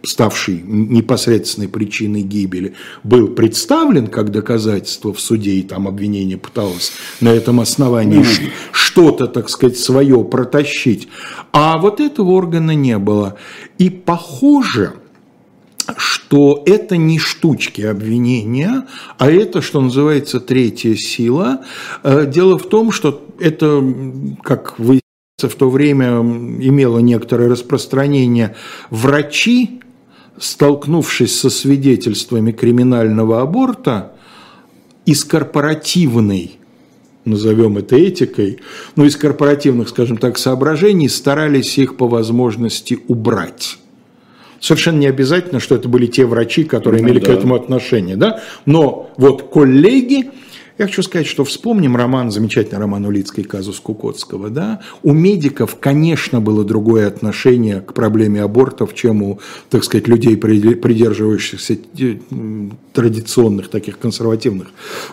ставший непосредственной причиной гибели, был представлен как доказательство в суде, и там обвинение пыталось на этом основании что-то, так сказать, свое протащить. А вот этого органа не было. И похоже, что это не штучки обвинения, а это, что называется, третья сила. Э, дело в том, что это, как вы в то время имело некоторое распространение. Врачи столкнувшись со свидетельствами криминального аборта, из корпоративной, назовем это этикой, ну, из корпоративных, скажем так, соображений старались их по возможности убрать. Совершенно не обязательно, что это были те врачи, которые ну, имели да. к этому отношение, да? но вот коллеги Я хочу сказать, что вспомним роман, замечательный роман Улицкой «Казус Кукотского». Да? У медиков, конечно, было другое отношение к проблеме абортов, чем у, так сказать, людей, придерживающихся э, традиционных, таких консервативных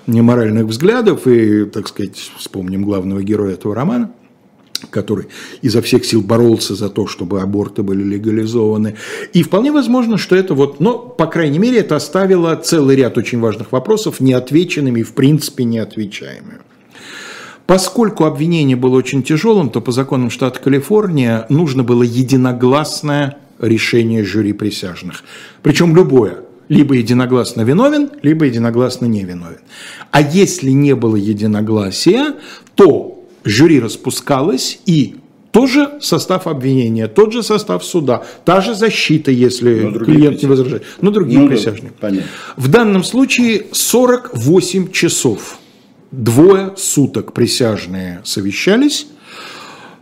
моральных взглядов. И, так сказать, вспомним главного героя этого романа который изо всех сил боролся за то, чтобы аборты были легализованы. И вполне возможно, что это вот, но, по крайней мере, это оставило целый ряд очень важных вопросов неотвеченными и, в принципе, неотвечаемыми. Поскольку обвинение было очень тяжелым, то по законам штата Калифорния нужно было единогласное решение жюри присяжных. Причем любое. Либо единогласно виновен, либо единогласно не виновен. А если не было единогласия, то жюри распускалось, и тоже состав обвинения, тот же состав суда, та же защита, если клиент не возражает, но другие ну, присяжные. Понятно. В данном случае 48 часов, двое суток присяжные совещались,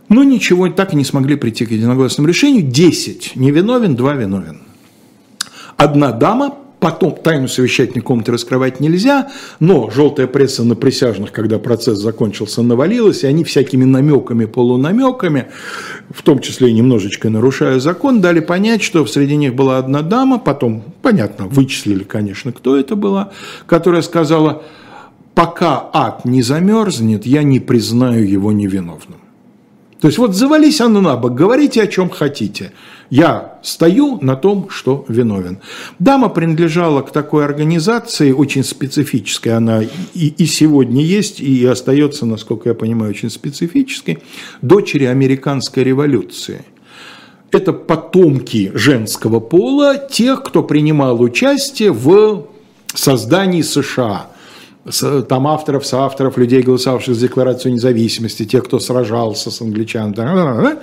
но ничего так и не смогли прийти к единогласному решению. 10 невиновен, 2 виновен. Одна дама Потом тайну совещательной комнаты раскрывать нельзя, но желтая пресса на присяжных, когда процесс закончился, навалилась, и они всякими намеками, полунамеками, в том числе и немножечко нарушая закон, дали понять, что среди них была одна дама, потом, понятно, вычислили, конечно, кто это была, которая сказала, пока ад не замерзнет, я не признаю его невиновным. То есть вот завались оно на бок, говорите о чем хотите. Я стою на том, что виновен. Дама принадлежала к такой организации, очень специфической. Она и, и сегодня есть, и остается, насколько я понимаю, очень специфической. Дочери американской революции. Это потомки женского пола, тех, кто принимал участие в создании США – там авторов, соавторов, людей, голосовавших за Декларацию независимости, тех, кто сражался с англичанами.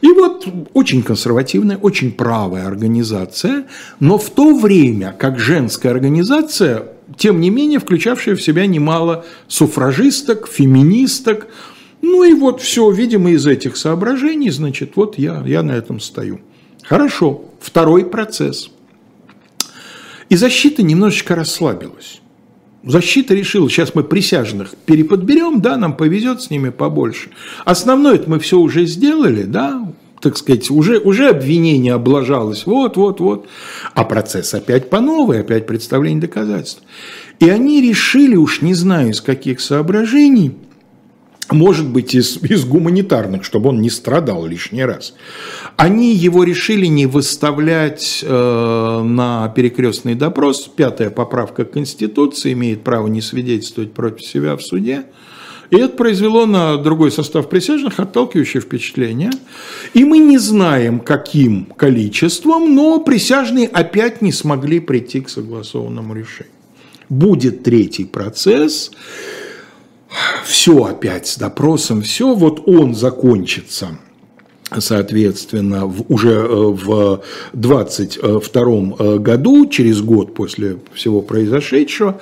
И вот очень консервативная, очень правая организация, но в то время, как женская организация, тем не менее, включавшая в себя немало суфражисток, феминисток, ну и вот все, видимо, из этих соображений, значит, вот я, я на этом стою. Хорошо, второй процесс. И защита немножечко расслабилась. Защита решила, сейчас мы присяжных переподберем, да, нам повезет с ними побольше. Основное это мы все уже сделали, да, так сказать, уже, уже обвинение облажалось, вот, вот, вот. А процесс опять по новой, опять представление доказательств. И они решили, уж не знаю из каких соображений, может быть, из, из гуманитарных, чтобы он не страдал лишний раз. Они его решили не выставлять э, на перекрестный допрос. Пятая поправка Конституции имеет право не свидетельствовать против себя в суде. И это произвело на другой состав присяжных отталкивающее впечатление. И мы не знаем, каким количеством, но присяжные опять не смогли прийти к согласованному решению. Будет третий процесс все опять с допросом, все, вот он закончится соответственно, в, уже э, в 22 э, году, через год после всего произошедшего,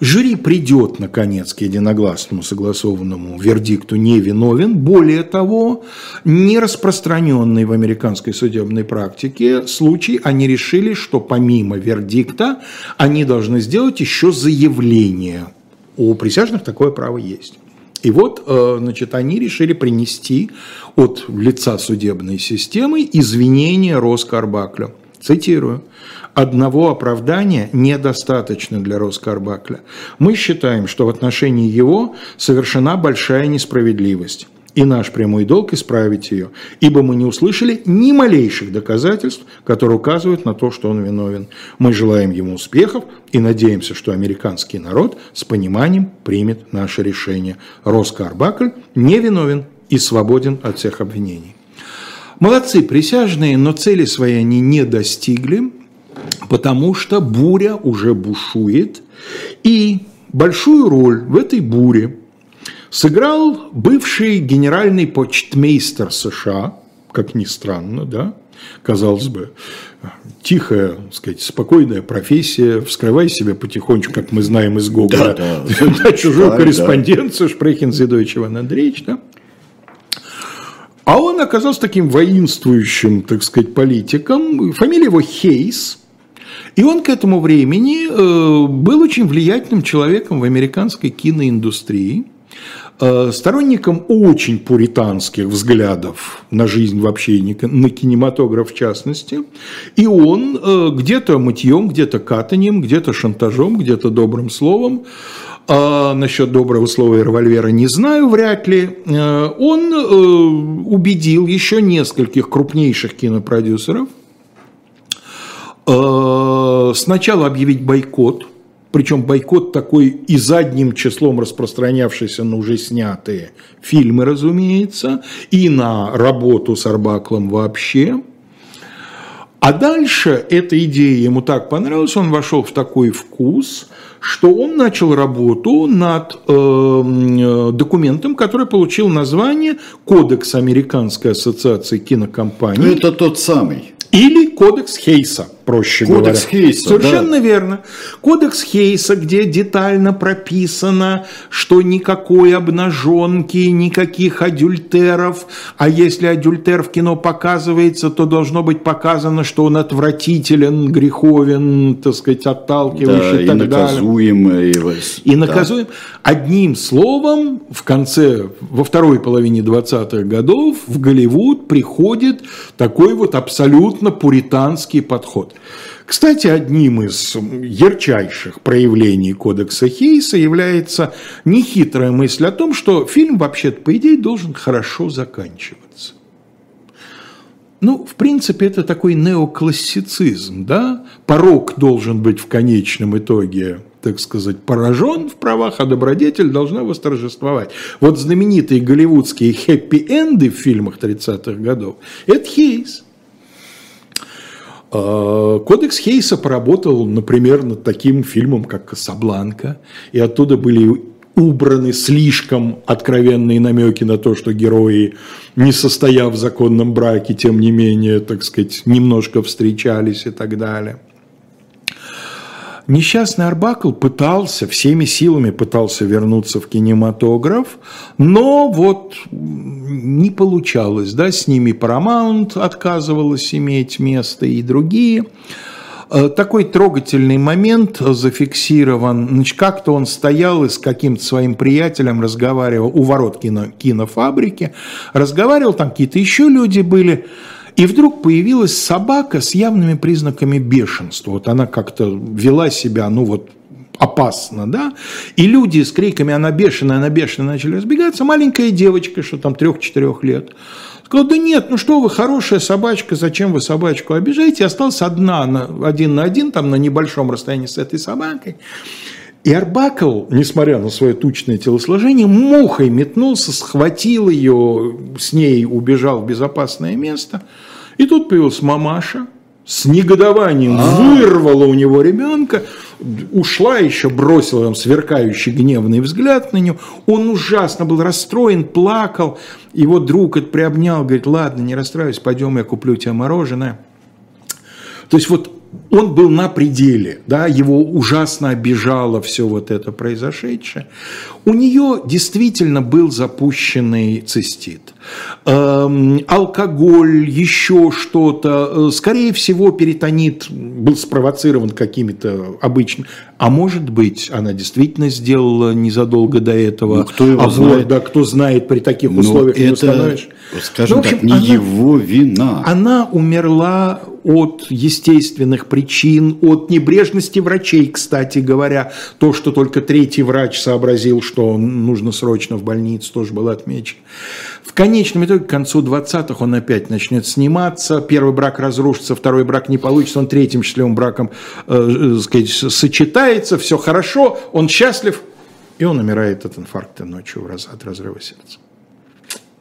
жюри придет, наконец, к единогласному согласованному вердикту «невиновен». Более того, не распространенный в американской судебной практике случай, они решили, что помимо вердикта они должны сделать еще заявление – у присяжных такое право есть. И вот, э, значит, они решили принести от лица судебной системы извинения Роскарбаклю. Цитирую. «Одного оправдания недостаточно для Роскарбакля. Мы считаем, что в отношении его совершена большая несправедливость и наш прямой долг исправить ее, ибо мы не услышали ни малейших доказательств, которые указывают на то, что он виновен. Мы желаем ему успехов и надеемся, что американский народ с пониманием примет наше решение. Роско Арбакль не виновен и свободен от всех обвинений. Молодцы присяжные, но цели свои они не достигли, потому что буря уже бушует, и большую роль в этой буре сыграл бывший генеральный почтмейстер США, как ни странно, да, казалось бы, тихая, так сказать, спокойная профессия, вскрывай себе потихонечку, как мы знаем из Гоголя, да, да. [LAUGHS] чужую корреспонденцию, да. Шпрехен Зидовичева Андреевич, да. А он оказался таким воинствующим, так сказать, политиком. Фамилия его Хейс. И он к этому времени э, был очень влиятельным человеком в американской киноиндустрии, сторонником очень пуританских взглядов на жизнь вообще и на кинематограф в частности. И он э, где-то мытьем, где-то катанием, где-то шантажом, где-то добрым словом а насчет доброго слова и револьвера не знаю, вряд ли. Он убедил еще нескольких крупнейших кинопродюсеров Э, сначала объявить бойкот, причем бойкот такой и задним числом распространявшийся на уже снятые фильмы, разумеется, и на работу с Арбаклом вообще. А дальше эта идея ему так понравилась, он вошел в такой вкус, что он начал работу над э, документом, который получил название Кодекс Американской ассоциации кинокомпаний. Это тот самый. Или Кодекс Хейса проще Кодекс говоря. Хейса, Совершенно да. верно. Кодекс Хейса, где детально прописано, что никакой обнаженки, никаких адюльтеров, а если адюльтер в кино показывается, то должно быть показано, что он отвратителен, греховен, так сказать, отталкивающий Да, и и так далее. наказуем. И, вос- И да. наказуем. Одним словом, в конце, во второй половине 20-х годов в Голливуд приходит такой вот абсолютно пуританский подход. Кстати, одним из ярчайших проявлений кодекса Хейса является нехитрая мысль о том, что фильм вообще-то, по идее, должен хорошо заканчиваться. Ну, в принципе, это такой неоклассицизм, да? Порог должен быть в конечном итоге, так сказать, поражен в правах, а добродетель должна восторжествовать. Вот знаменитые голливудские хэппи-энды в фильмах 30-х годов – это Хейс. А, Кодекс Хейса поработал, например, над таким фильмом, как «Касабланка», и оттуда были убраны слишком откровенные намеки на то, что герои, не состояв в законном браке, тем не менее, так сказать, немножко встречались и так далее. Несчастный Арбакл пытался, всеми силами пытался вернуться в кинематограф, но вот не получалось, да, с ними Paramount отказывалась иметь место и другие. Э, Такой трогательный момент зафиксирован. Значит, как-то он стоял и с каким-то своим приятелем разговаривал у ворот кино, кинофабрики, разговаривал, там какие-то еще люди были, и вдруг появилась собака с явными признаками бешенства. Вот она как-то вела себя, ну вот, опасно, да, и люди с криками «она бешеная, она бешеная» начали разбегаться, маленькая девочка, что там трех-четырех лет, сказала, да нет, ну что вы, хорошая собачка, зачем вы собачку обижаете, осталась одна, на, один на один, там на небольшом расстоянии с этой собакой, и Арбакл, несмотря на свое тучное телосложение, мухой метнулся, схватил ее, с ней убежал в безопасное место. И тут появилась мамаша, с негодованием вырвала у него ребенка, ушла еще, бросила там сверкающий гневный взгляд на него. Он ужасно был расстроен, плакал. Его друг это приобнял, говорит, ладно, не расстраивайся, пойдем, я куплю тебе мороженое. То есть вот он был на пределе, да, его ужасно обижало все вот это произошедшее. У нее действительно был запущенный цистит. Эм, алкоголь, еще что-то. Э, Скорее всего, перитонит был спровоцирован какими-то обычными. А может быть, она действительно сделала незадолго до этого Ну, кто его аборт, знает? да, кто знает при таких Но условиях не это, установишь. скажем Ну, общем, так, не она- его вина. она умерла от естественных причин, от небрежности врачей, кстати говоря. То, что только третий врач сообразил, что нужно срочно в больницу, тоже было отмечено. В конечном итоге, к концу 20-х он опять начнет сниматься, первый брак разрушится, второй брак не получится, он третьим счастливым браком э, э, сказать, сочетается, все хорошо, он счастлив, и он умирает от инфаркта ночью от разрыва сердца.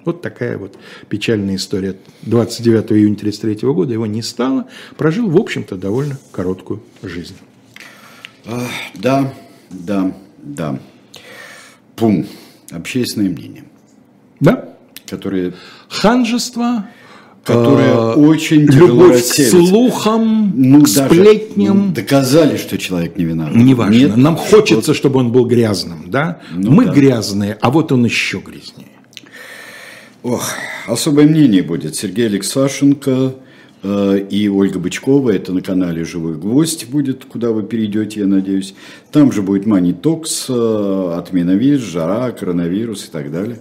Вот такая вот печальная история. 29 июня 1933 года его не стало. Прожил, в общем-то, довольно короткую жизнь. Ах, Да, да, да. Пум. Общественное мнение, Да? которое, Ханжество, которое э, очень тяжело любовь к расселится. слухам, Ну, к даже, сплетням. ну, доказали, что человек не виноват. Неважно. Нет, Нам хочется, чтобы он был грязным, да? Ну Мы да. грязные, а вот он еще грязнее. Ох, особое мнение будет. Сергей Алексашенко, э, и Ольга Бычкова, это на канале «Живой гвоздь» будет, куда вы перейдете, я надеюсь. Там же будет Мани Токс, э, отмена виз, жара, коронавирус и так далее.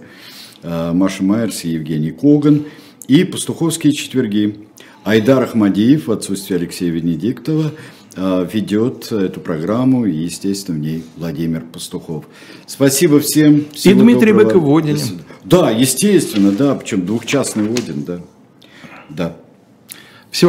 Э, Маша Майерс и Евгений Коган. И пастуховские четверги. Айдар Ахмадиев в отсутствие Алексея Венедиктова ведет эту программу, и, естественно, в ней Владимир Пастухов. Спасибо всем. И Дмитрий Быков-Водин. Да, естественно, да, причем двухчастный Водин, да. Да.